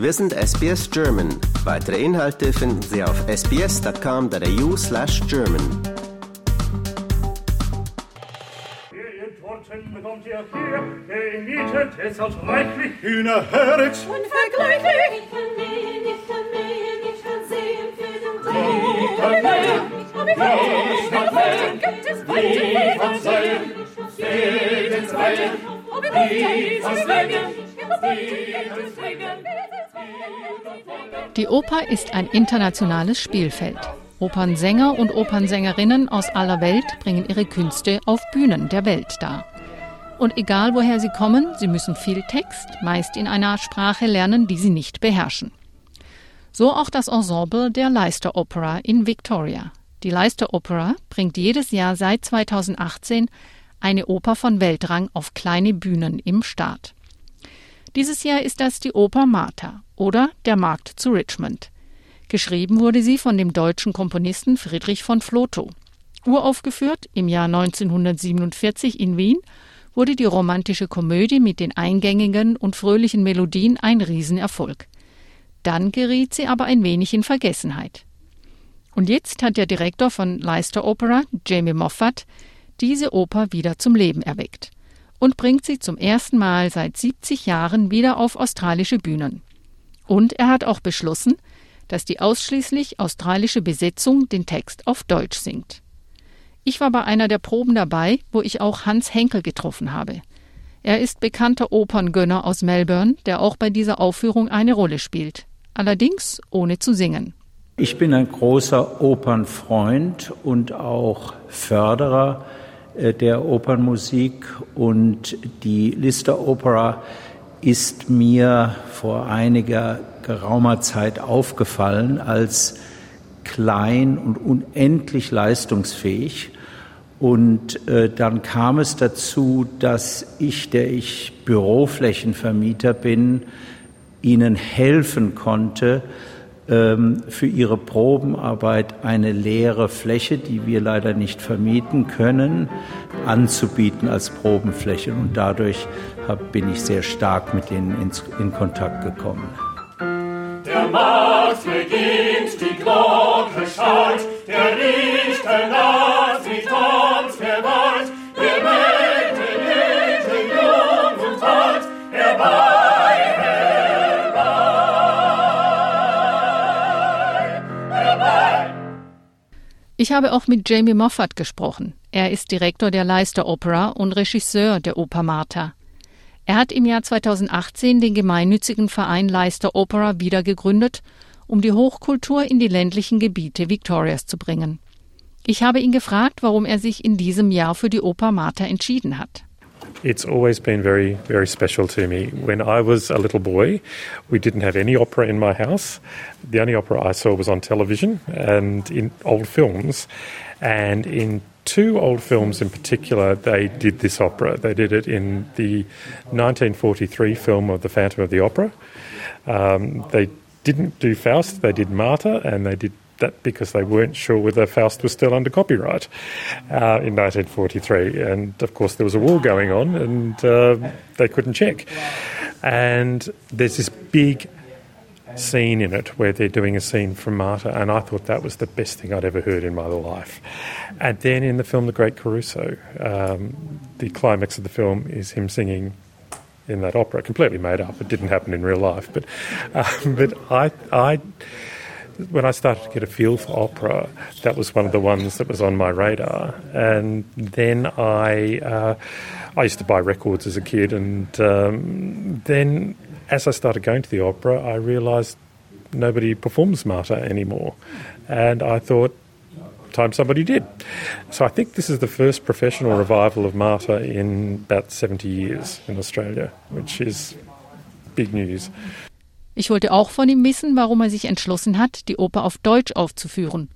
Wir sind SBS German. Weitere Inhalte finden Sie auf sbs.com.au slash German. bekommt ihr hier, gemietet es als reichlich Hühnerherz. Unvergleichlich! Ich kann mähen, ich kann mähen, ich kann sehen für den Dreh. Ich kann mähen, ich kann mähen, gibt es weite von Seien, steht ins Weiten, wie von Slängen, Die Oper ist ein internationales Spielfeld. Opernsänger und Opernsängerinnen aus aller Welt bringen ihre Künste auf Bühnen der Welt dar. Und egal woher sie kommen, sie müssen viel Text, meist in einer Sprache lernen, die sie nicht beherrschen. So auch das Ensemble der Leicester Opera in Victoria. Die Leicester Opera bringt jedes Jahr seit 2018 eine Oper von Weltrang auf kleine Bühnen im Staat. Dieses Jahr ist das die Oper Martha oder Der Markt zu Richmond. Geschrieben wurde sie von dem deutschen Komponisten Friedrich von Flotow. Uraufgeführt im Jahr 1947 in Wien wurde die romantische Komödie mit den eingängigen und fröhlichen Melodien ein Riesenerfolg. Dann geriet sie aber ein wenig in Vergessenheit. Und jetzt hat der Direktor von Leicester Opera, Jamie Moffat, diese Oper wieder zum Leben erweckt und bringt sie zum ersten Mal seit 70 Jahren wieder auf australische Bühnen. Und er hat auch beschlossen, dass die ausschließlich australische Besetzung den Text auf Deutsch singt. Ich war bei einer der Proben dabei, wo ich auch Hans Henkel getroffen habe. Er ist bekannter Operngönner aus Melbourne, der auch bei dieser Aufführung eine Rolle spielt. Allerdings ohne zu singen. Ich bin ein großer Opernfreund und auch Förderer äh, der Opernmusik und die Lister Opera ist mir vor einiger geraumer Zeit aufgefallen als klein und unendlich leistungsfähig. Und äh, dann kam es dazu, dass ich, der ich Büroflächenvermieter bin, ihnen helfen konnte, für ihre Probenarbeit eine leere Fläche, die wir leider nicht vermieten können, anzubieten als Probenfläche. Und dadurch bin ich sehr stark mit ihnen in Kontakt gekommen. Der Markt beginnt, die Glocke schallt, der Richter naht, wie Ich habe auch mit Jamie Moffat gesprochen. Er ist Direktor der Leicester Opera und Regisseur der Oper Martha. Er hat im Jahr 2018 den gemeinnützigen Verein Leicester Opera wieder gegründet, um die Hochkultur in die ländlichen Gebiete Victorias zu bringen. Ich habe ihn gefragt, warum er sich in diesem Jahr für die Oper Martha entschieden hat. It's always been very, very special to me. When I was a little boy, we didn't have any opera in my house. The only opera I saw was on television and in old films. And in two old films in particular, they did this opera. They did it in the 1943 film of The Phantom of the Opera. Um, they didn't do Faust, they did Martha, and they did that because they weren't sure whether Faust was still under copyright uh, in 1943. And of course, there was a war going on, and uh, they couldn't check. And there's this big scene in it where they're doing a scene from Marta, and I thought that was the best thing I'd ever heard in my life. And then in the film The Great Caruso, um, the climax of the film is him singing in that opera, completely made up. It didn't happen in real life, but um, but I I. When I started to get a feel for opera, that was one of the ones that was on my radar. And then I, uh, I used to buy records as a kid, and um, then as I started going to the opera, I realised nobody performs Marta anymore. And I thought, time somebody did. So I think this is the first professional revival of Marta in about 70 years in Australia, which is big news. Ich wollte auch von ihm wissen, warum er sich entschlossen hat, die Oper auf Deutsch aufzuführen,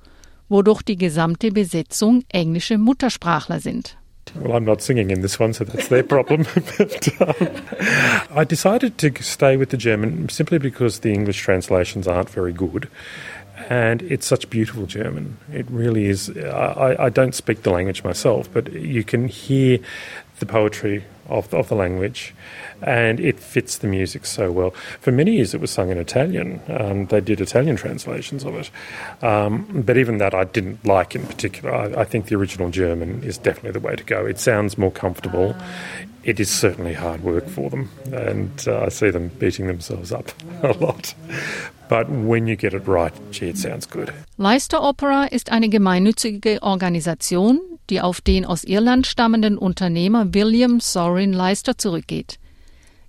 wodurch die gesamte Besetzung englische Muttersprachler sind. Well, I'm not singing in this one, so that's their problem. but um, I decided to stay with the German simply because the English translations aren't very good. And it's such beautiful German. It really is. I, I don't speak the language myself, but you can hear the poetry of, of the language, and it fits the music so well. For many years, it was sung in Italian. Um, they did Italian translations of it, um, but even that I didn't like in particular. I, I, think the original German is definitely the way to go. It sounds more comfortable. It is certainly hard work for them, and uh, I see them beating themselves up a lot. But when you get it right, gee, it sounds good. Lyster Opera ist eine gemeinnützige Organisation, die auf den aus Irland stammenden Unternehmer William Sorin Leicester zurückgeht.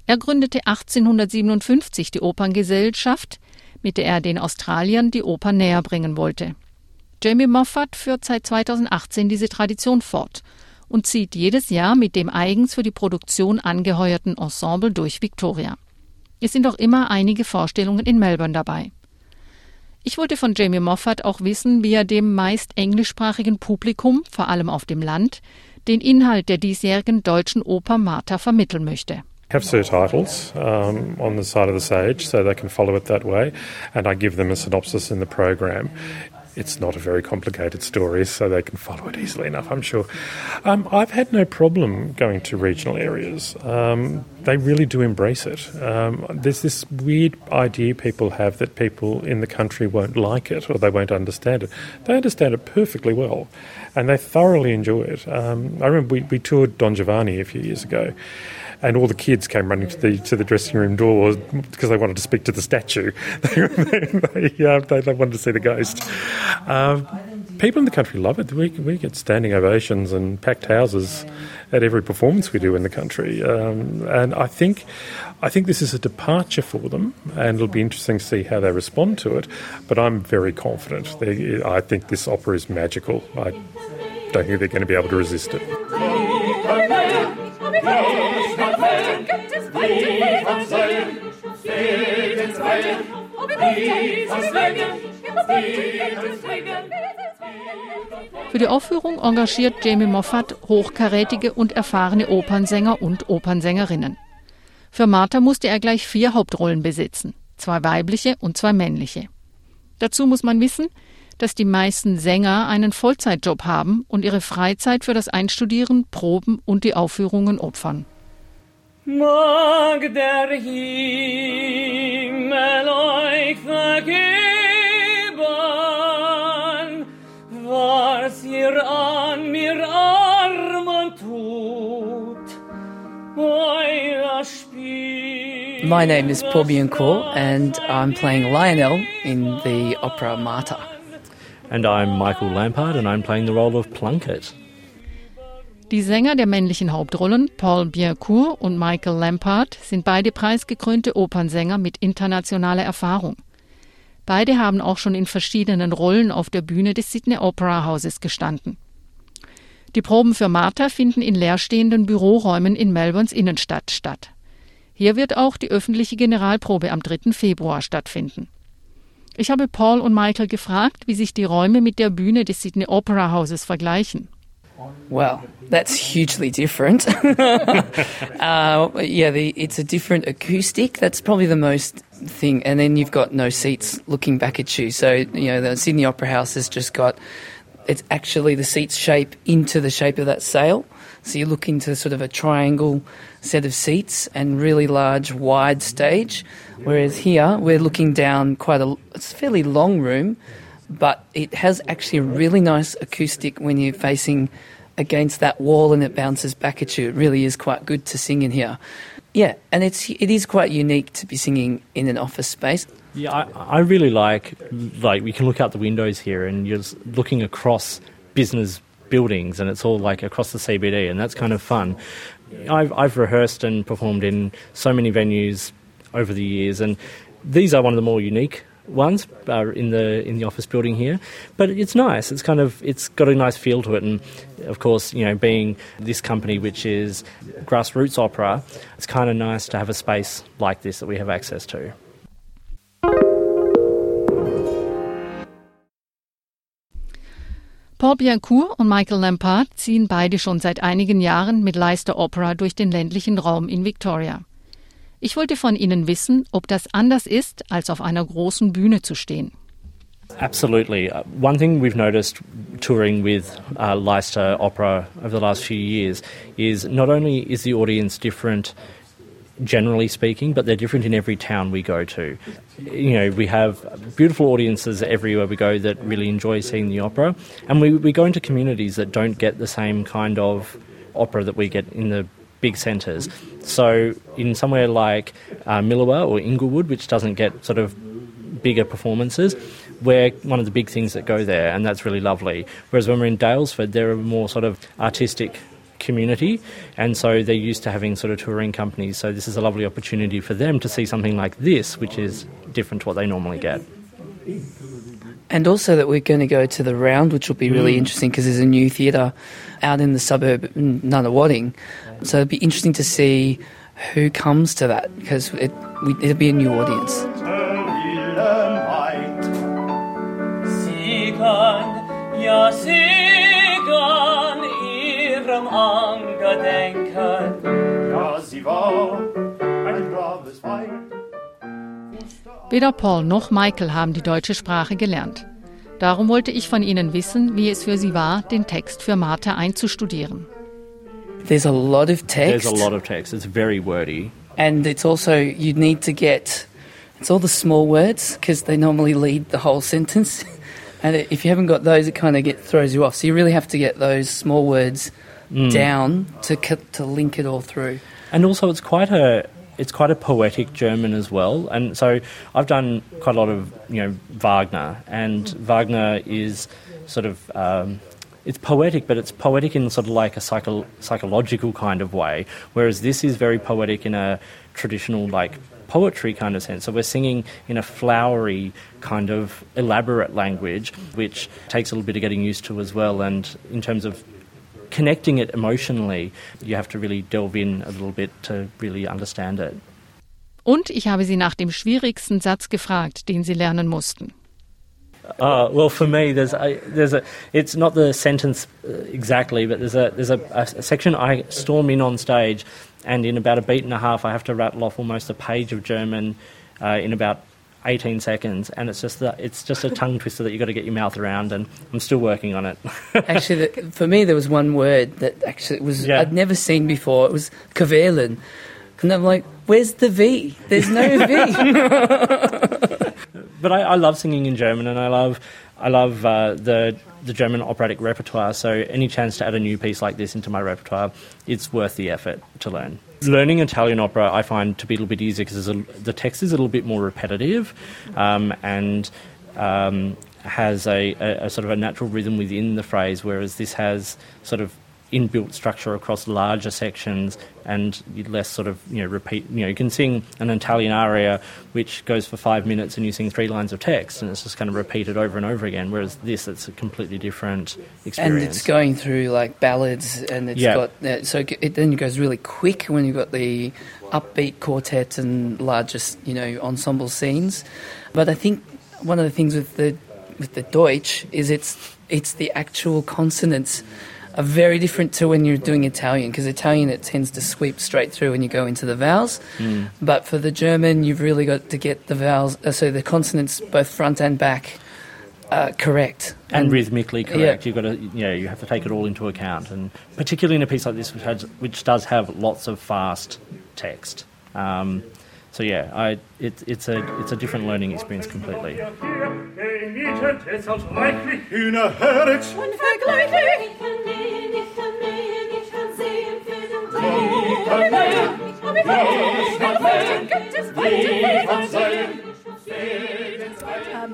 Er gründete 1857 die Operngesellschaft, mit der er den Australiern die Oper näher bringen wollte. Jamie Moffat führt seit 2018 diese Tradition fort und zieht jedes Jahr mit dem eigens für die Produktion angeheuerten Ensemble durch Victoria. Es sind auch immer einige Vorstellungen in Melbourne dabei. Ich wollte von Jamie Moffat auch wissen, wie er dem meist englischsprachigen Publikum, vor allem auf dem Land, den Inhalt der diesjährigen deutschen Oper Martha vermitteln möchte. have subtitles um, on the side of the stage so they can follow it that way, and I give them a synopsis in the program. It's not a very complicated story, so they can follow it easily enough, I'm sure. Um, I've had no problem going to regional areas. Um, they really do embrace it. Um, there's this weird idea people have that people in the country won't like it or they won't understand it. They understand it perfectly well, and they thoroughly enjoy it. Um, I remember we, we toured Don Giovanni a few years ago and all the kids came running to the to the dressing room door because they wanted to speak to the statue. they, they, uh, they, they, wanted to see the ghost. Um, people in the country love it. We, we get standing ovations and packed houses at every performance we do in the country, um, and I think I think this is a departure for them, and it'll be interesting to see how they respond to it. But I'm very confident. They, I think this opera is magical. I don't think they're going to be able to resist it. Für die Aufführung engagiert Jamie Moffat hochkarätige und erfahrene Opernsänger und Opernsängerinnen. Für Martha musste er gleich vier Hauptrollen besitzen, zwei weibliche und zwei männliche. Dazu muss man wissen, dass die meisten Sänger einen Vollzeitjob haben und ihre Freizeit für das Einstudieren, Proben und die Aufführungen opfern. Mag der Himmel euch vergeben, was ihr an mir Armen tut, euer Spiel. My name is Paul Biencourt and I'm playing Lionel in the opera Marta. And I'm Michael Lampard and I'm playing the role of Plunkett. Die Sänger der männlichen Hauptrollen, Paul Biancourt und Michael Lampard, sind beide preisgekrönte Opernsänger mit internationaler Erfahrung. Beide haben auch schon in verschiedenen Rollen auf der Bühne des Sydney Opera Houses gestanden. Die Proben für Martha finden in leerstehenden Büroräumen in Melbournes Innenstadt statt. Hier wird auch die öffentliche Generalprobe am 3. Februar stattfinden. Ich habe Paul und Michael gefragt, wie sich die Räume mit der Bühne des Sydney Opera Houses vergleichen. Well, that's hugely different. uh, yeah, the, it's a different acoustic. That's probably the most thing. And then you've got no seats looking back at you. So, you know, the Sydney Opera House has just got, it's actually the seats shape into the shape of that sail. So you look into sort of a triangle set of seats and really large, wide stage. Whereas here, we're looking down quite a, it's a fairly long room but it has actually a really nice acoustic when you're facing against that wall and it bounces back at you. It really is quite good to sing in here. Yeah, and it's it is quite unique to be singing in an office space. Yeah, I, I really like like we can look out the windows here and you're looking across business buildings and it's all like across the CBD and that's kind of fun. I've I've rehearsed and performed in so many venues over the years and these are one of the more unique ones uh, in the in the office building here. But it's nice. It's kind of it's got a nice feel to it, and of course, you know, being this company which is grassroots opera, it's kind of nice to have a space like this that we have access to. Paul Biencourt und Michael Lampard ziehen beide schon seit einigen Jahren mit Lyster Opera durch den ländlichen Raum in Victoria. Ich wollte von Ihnen wissen, ob das anders ist, als auf einer großen Bühne zu stehen. Absolutely. Uh, one thing we've noticed touring with uh, Leicester Opera over the last few years is not only is the audience different generally speaking, but they're different in every town we go to. You know, we have beautiful audiences everywhere we go that really enjoy seeing the opera, and we, we go into communities that don't get the same kind of opera that we get in the big centres. So, in somewhere like uh, Milawa or Inglewood, which doesn't get sort of bigger performances, we're one of the big things that go there, and that's really lovely. Whereas when we're in Daylesford, there are more sort of artistic community, and so they're used to having sort of touring companies. So this is a lovely opportunity for them to see something like this, which is different to what they normally get. And also that we're going to go to the round, which will be really mm. interesting because there's a new theatre out in the suburb Nunawading. So it'll be interesting to see who comes to that because it, it'll be a new audience. Ja, sie war Weder Paul noch Michael haben die deutsche Sprache gelernt. Darum wollte ich von ihnen wissen, wie es für sie war, den Text für Martha einzustudieren. There's a lot of text. There's a lot of text. It's very wordy. And it's also, you need to get, it's all the small words because they normally lead the whole sentence. and if you haven't got those, it kind of get, throws you off. So you really have to get those small words mm. down to to link it all through. And also, it's quite a it's quite a poetic German as well. And so I've done quite a lot of you know Wagner, and Wagner is sort of um, it's poetic, but it's poetic in sort of like a psycho- psychological kind of way. Whereas this is very poetic in a traditional like poetry kind of sense. So we're singing in a flowery kind of elaborate language, which takes a little bit of getting used to as well. And in terms of connecting it emotionally, you have to really delve in a little bit to really understand it. Und ich habe sie nach dem schwierigsten Satz gefragt, den sie lernen mussten. Uh, well, for me, there's a, there's a. It's not the sentence uh, exactly, but there's a there's a, a, section I storm in on stage, and in about a beat and a half, I have to rattle off almost a page of German uh, in about 18 seconds, and it's just that it's just a tongue twister that you've got to get your mouth around, and I'm still working on it. actually, the, for me, there was one word that actually was yeah. I'd never seen before. It was Kavelen, and I'm like, "Where's the V? There's no V." but I, I, love singing in German, and I love I love uh, the the German operatic repertoire. So any chance to add a new piece like this into my repertoire, it's worth the effort to learn. Learning Italian opera, I find to be a little bit easier because the text is a little bit more repetitive, um, and um, has a, a, a, sort of a natural rhythm within the phrase, whereas this has sort of inbuilt structure across larger sections and less sort of you know repeat you know you can sing an Italian aria which goes for five minutes and you sing three lines of text and it's just kind of repeated over and over again whereas this it's a completely different experience and it's going through like ballads and it's got uh, so it then goes really quick when you've got the upbeat quartet and largest you know ensemble scenes. But I think one of the things with the with the Deutsch is it's it's the actual consonants are very different to when you're doing Italian because Italian it tends to sweep straight through when you go into the vowels. Mm. But for the German, you've really got to get the vowels, uh, so the consonants both front and back. Uh, correct and, and, rhythmically correct. Yeah. You've got to, you know, you have to take it all into account, and particularly in a piece like this, which has, which does have lots of fast text. Um, so yeah, I, it, it's a it's a different learning experience completely. Uh,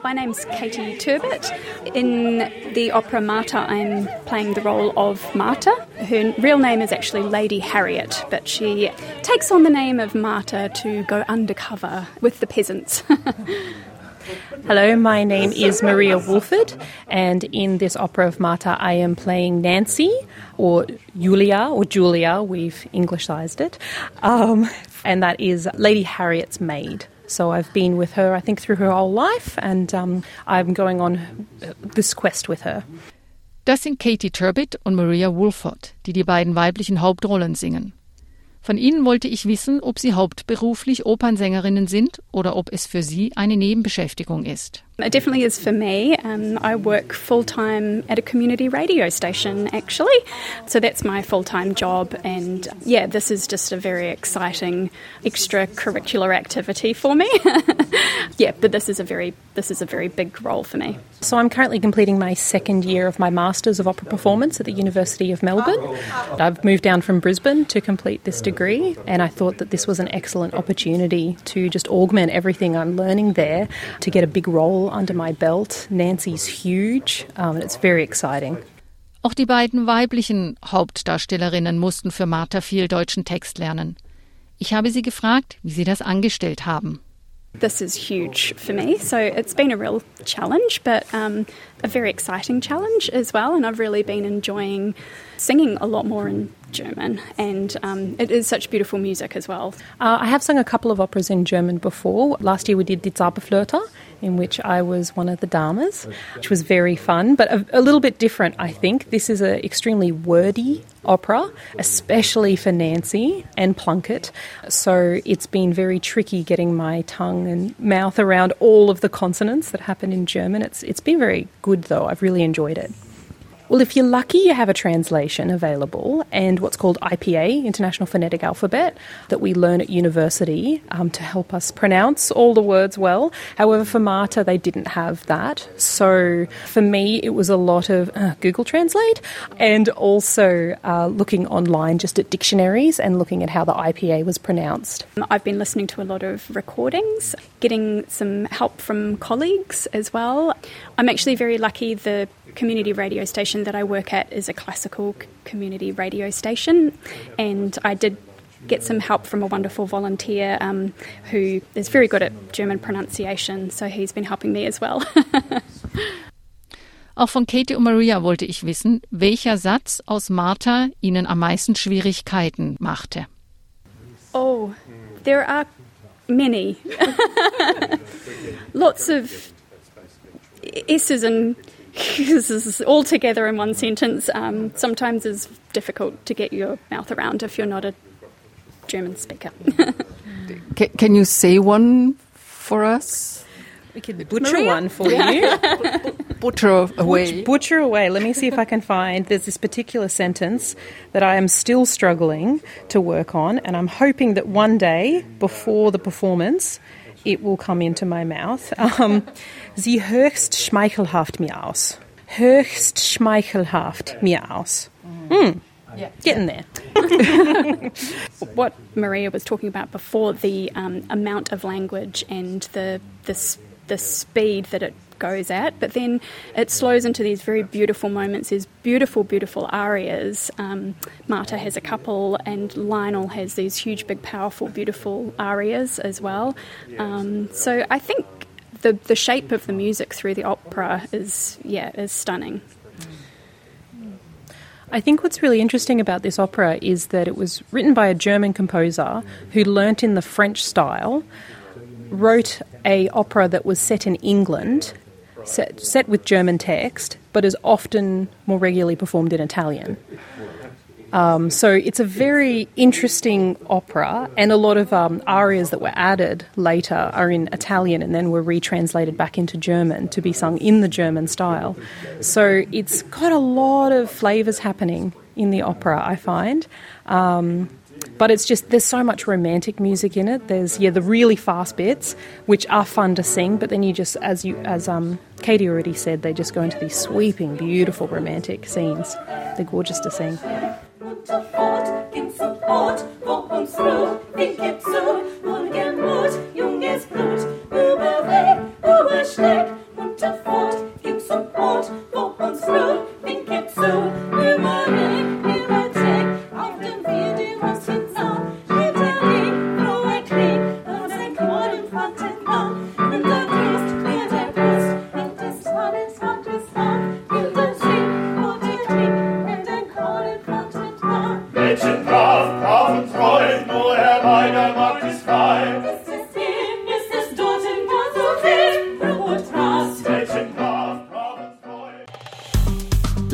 my name's Katie Turbot. In the opera Marta, I'm playing the role of Marta. Her real name is actually Lady Harriet, but she takes on the name of Marta to go undercover with the peasants. Hello, my name is Maria Wolford, and in this opera of Martha, I am playing Nancy, or Julia, or Julia, we've Englishized it, um, and that is Lady Harriet's maid. So I've been with her, I think, through her whole life, and um, I'm going on this quest with her. Das sind Katie Turbit und Maria Woolford, die die beiden weiblichen Hauptrollen singen. Von ihnen wollte ich wissen, ob sie hauptberuflich Opernsängerinnen sind oder ob es für sie eine Nebenbeschäftigung ist. It definitely is for me. Um, I work full time at a community radio station, actually. So that's my full time job. And yeah, this is just a very exciting extracurricular activity for me. yeah, but this is a very this is a very big role for me. So I'm currently completing my second year of my Masters of Opera Performance at the University of Melbourne. I've moved down from Brisbane to complete this degree, and I thought that this was an excellent opportunity to just augment everything I'm learning there to get a big role under my belt. Nancy's huge, um, and it's very exciting. Auch die beiden weiblichen Hauptdarstellerinnen mussten für Martha viel deutschen Text lernen. Ich habe sie gefragt, wie sie das angestellt haben. This is huge for me, so it's been a real challenge, but um, a very exciting challenge as well. And I've really been enjoying singing a lot more in German, and um, it is such beautiful music as well. Uh, I have sung a couple of operas in German before. Last year we did Die Zauberflöte, in which I was one of the dames, which was very fun, but a, a little bit different, I think. This is an extremely wordy opera, especially for Nancy and Plunkett. So it's been very tricky getting my tongue and mouth around all of the consonants that happen in German. It's, it's been very good, though. I've really enjoyed it. Well, if you're lucky, you have a translation available and what's called IPA, International Phonetic Alphabet, that we learn at university um, to help us pronounce all the words well. However, for Marta, they didn't have that. So for me, it was a lot of uh, Google Translate and also uh, looking online just at dictionaries and looking at how the IPA was pronounced. I've been listening to a lot of recordings, getting some help from colleagues as well. I'm actually very lucky. The community radio station that I work at is a classical community radio station, and I did get some help from a wonderful volunteer um, who is very good at German pronunciation, so he's been helping me as well. Auch von Katie und Maria wollte ich wissen, welcher Satz aus Martha ihnen am meisten Schwierigkeiten machte. Oh, there are many. Lots of S's and this is all together in one sentence um, sometimes is difficult to get your mouth around if you're not a German speaker. can, can, you say one for us? We could butcher Maria? one for you. butcher away. butcher away. Let me see if I can find. There's this particular sentence that I am still struggling to work on, and I'm hoping that one day before the performance, it will come into my mouth. Um, sie höchst schmeichelhaft mir aus. Höchst schmeichelhaft mir aus. Mm. Yeah. Getting there. what Maria was talking about before, the um, amount of language and the, the, the speed that it goes at, but then it slows into these very beautiful moments, these beautiful, beautiful arias. Um, Marta has a couple, and Lionel has these huge, big, powerful, beautiful arias as well. Um, so I think the the shape of the music through the opera is yeah is stunning. I think what's really interesting about this opera is that it was written by a German composer who learnt in the French style, wrote a opera that was set in England set, set with German text, but is often more regularly performed in Italian. Um, so it's a very interesting opera, and a lot of um, arias that were added later are in Italian and then were retranslated back into German to be sung in the German style. So it's got a lot of flavours happening in the opera, I find. Um, but it's just there's so much romantic music in it. There's yeah the really fast bits which are fun to sing, but then you just as you as um Katie already said, they just go into these sweeping, beautiful romantic scenes. They're gorgeous to sing.